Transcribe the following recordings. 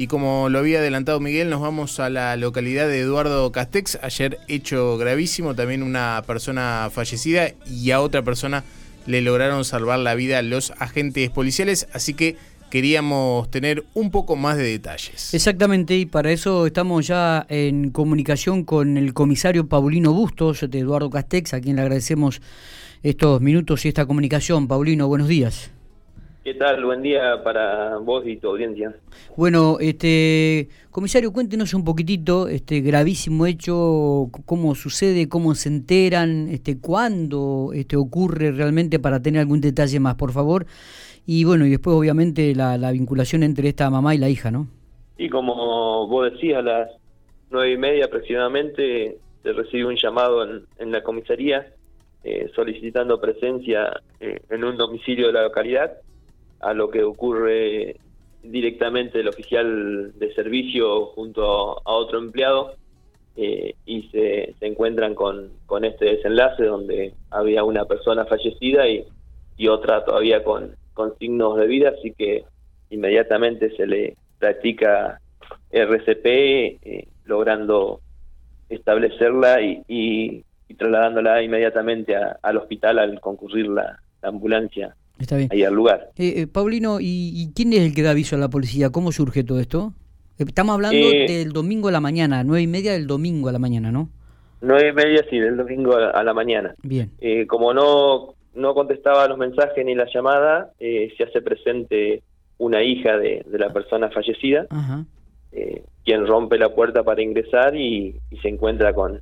Y como lo había adelantado Miguel, nos vamos a la localidad de Eduardo Castex. Ayer hecho gravísimo, también una persona fallecida y a otra persona le lograron salvar la vida los agentes policiales. Así que queríamos tener un poco más de detalles. Exactamente, y para eso estamos ya en comunicación con el comisario Paulino Bustos de Eduardo Castex, a quien le agradecemos estos minutos y esta comunicación. Paulino, buenos días. ¿Qué tal? Buen día para vos y tu audiencia. Bueno, este comisario, cuéntenos un poquitito este gravísimo hecho, cómo sucede, cómo se enteran, este cuándo este ocurre realmente para tener algún detalle más, por favor. Y bueno, y después obviamente la, vinculación entre esta mamá y la hija, ¿no? Y como vos decías, a las nueve y media aproximadamente se recibe un llamado en, la comisaría eh, solicitando presencia eh, en un domicilio de la localidad a lo que ocurre directamente el oficial de servicio junto a otro empleado eh, y se, se encuentran con, con, este desenlace donde había una persona fallecida y, y otra todavía con, con signos de vida, así que inmediatamente se le practica RCP eh, logrando establecerla y, y, trasladándola inmediatamente al hospital al concurrir la ambulancia Está bien. ahí al lugar. Eh, eh, Paulino, ¿y, quién es el que da aviso a la policía? ¿Cómo surge todo esto? Eh, estamos hablando del domingo a la mañana, nueve y media del domingo a la mañana, ¿no? Nueve y media, sí, del domingo a, la mañana. Bien. como no, no contestaba los mensajes ni la llamada, se hace presente una hija de, la persona fallecida, quien rompe la puerta para ingresar y, se encuentra con,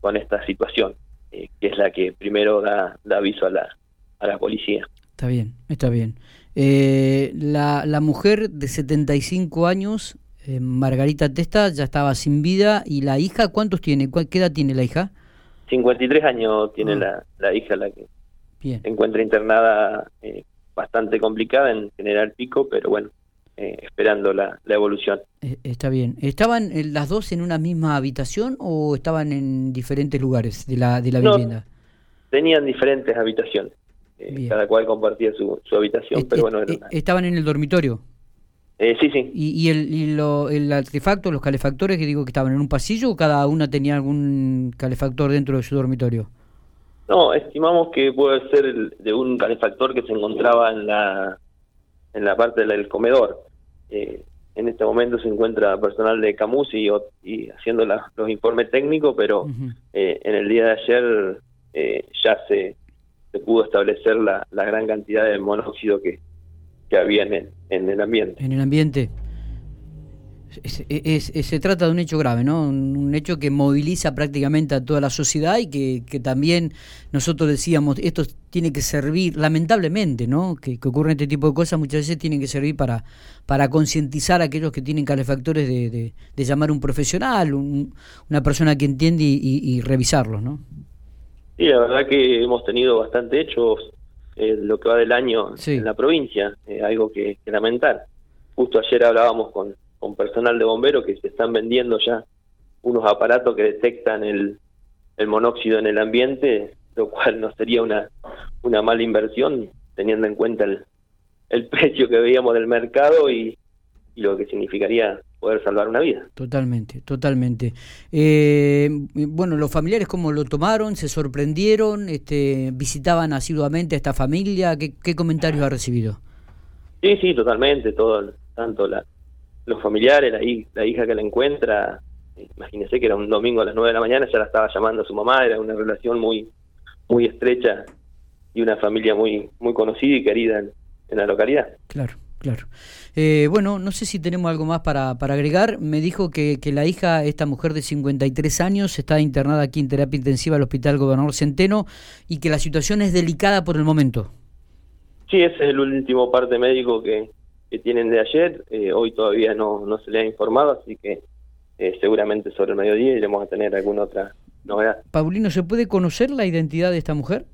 con esta situación, que es la que primero da, da aviso a la, a la policía. Está bien, está bien. Eh, la, la, mujer de 75 años, eh, Margarita Testa, ya estaba sin vida. ¿Y la hija cuántos tiene? ¿Qué edad tiene la hija? 53 años tiene ah. la, la, hija, la que se encuentra internada eh, bastante complicada en General Pico, pero bueno, esperando la, la evolución. está bien. ¿Estaban las dos en una misma habitación o estaban en diferentes lugares de la, de la vivienda? Tenían diferentes habitaciones. Eh, cada cual compartía su, habitación, pero bueno. ¿Estaban en el dormitorio? Eh, sí, sí. ¿Y, el, el artefacto, los calefactores que digo que estaban en un pasillo o cada una tenía algún calefactor dentro de su dormitorio? No, estimamos que puede ser de un calefactor que se encontraba en la, en la parte del comedor. Eh, en este momento se encuentra personal de Camus y, y haciendo los informes técnicos, pero en el día de ayer ya se se pudo establecer la, la gran cantidad de monóxido que, que había en el, en el ambiente. En el ambiente. Es, se trata de un hecho grave, ¿no? Un, hecho que moviliza prácticamente a toda la sociedad y que, que, también nosotros decíamos, esto tiene que servir, lamentablemente, ¿no? Que, que ocurren este tipo de cosas muchas veces tienen que servir para, para concientizar a aquellos que tienen calefactores de, de, llamar a un profesional, una persona que entiende y, y, y revisarlos, ¿no? Sí, la verdad que hemos tenido bastante hechos eh, lo que va del año en la provincia, eh, algo que, lamentar. Justo ayer hablábamos con, con personal de bomberos que se están vendiendo ya unos aparatos que detectan el, el monóxido en el ambiente, lo cual no sería una, una mala inversión teniendo en cuenta el, el precio que veíamos del mercado y, y lo que significaría poder salvar una vida. Totalmente, totalmente. Eh, bueno, los familiares cómo lo tomaron, se sorprendieron, este, visitaban asiduamente a esta familia, ¿qué, qué comentarios ha recibido? Sí, sí, totalmente, todo, tanto la, los familiares, la, la hija que la encuentra, imagínese que era un domingo a las nueve de la mañana, ya la estaba llamando a su mamá, era una relación muy, muy estrecha y una familia muy, muy conocida y querida en la localidad. Claro. Claro. Eh, bueno, no sé si tenemos algo más para, para agregar. Me dijo que, que, la hija, esta mujer de 53 años, está internada aquí en terapia intensiva al Hospital Gobernador Centeno y que la situación es delicada por el momento. Sí, ese es el último parte médico que, que tienen de ayer. Eh, hoy todavía no, no se le ha informado, así que eh, seguramente sobre el mediodía iremos a tener alguna otra novedad. Paulino, ¿se puede conocer la identidad de esta mujer?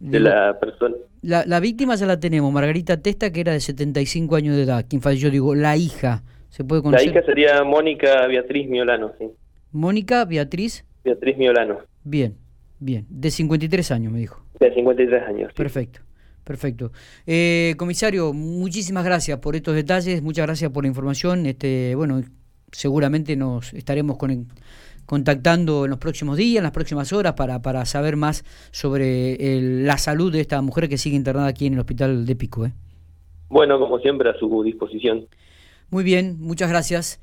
De la persona la, víctima ya la tenemos, Margarita Testa, que era de 75 años de edad. Quien falleció, digo, la hija. ¿Se puede conocer? La hija sería Mónica Beatriz Miolano, sí. Mónica Beatriz. Beatriz Miolano. Bien, bien. De 53 años, me dijo. De 53 años. Perfecto. Perfecto. Eh, comisario, muchísimas gracias por estos detalles, muchas gracias por la información. Este, bueno, seguramente nos estaremos contactando en los próximos días, en las próximas horas, para, para saber más sobre la salud de esta mujer que sigue internada aquí en el hospital de Pico. ¿eh? Bueno, como siempre, a su disposición. Muy bien, muchas gracias.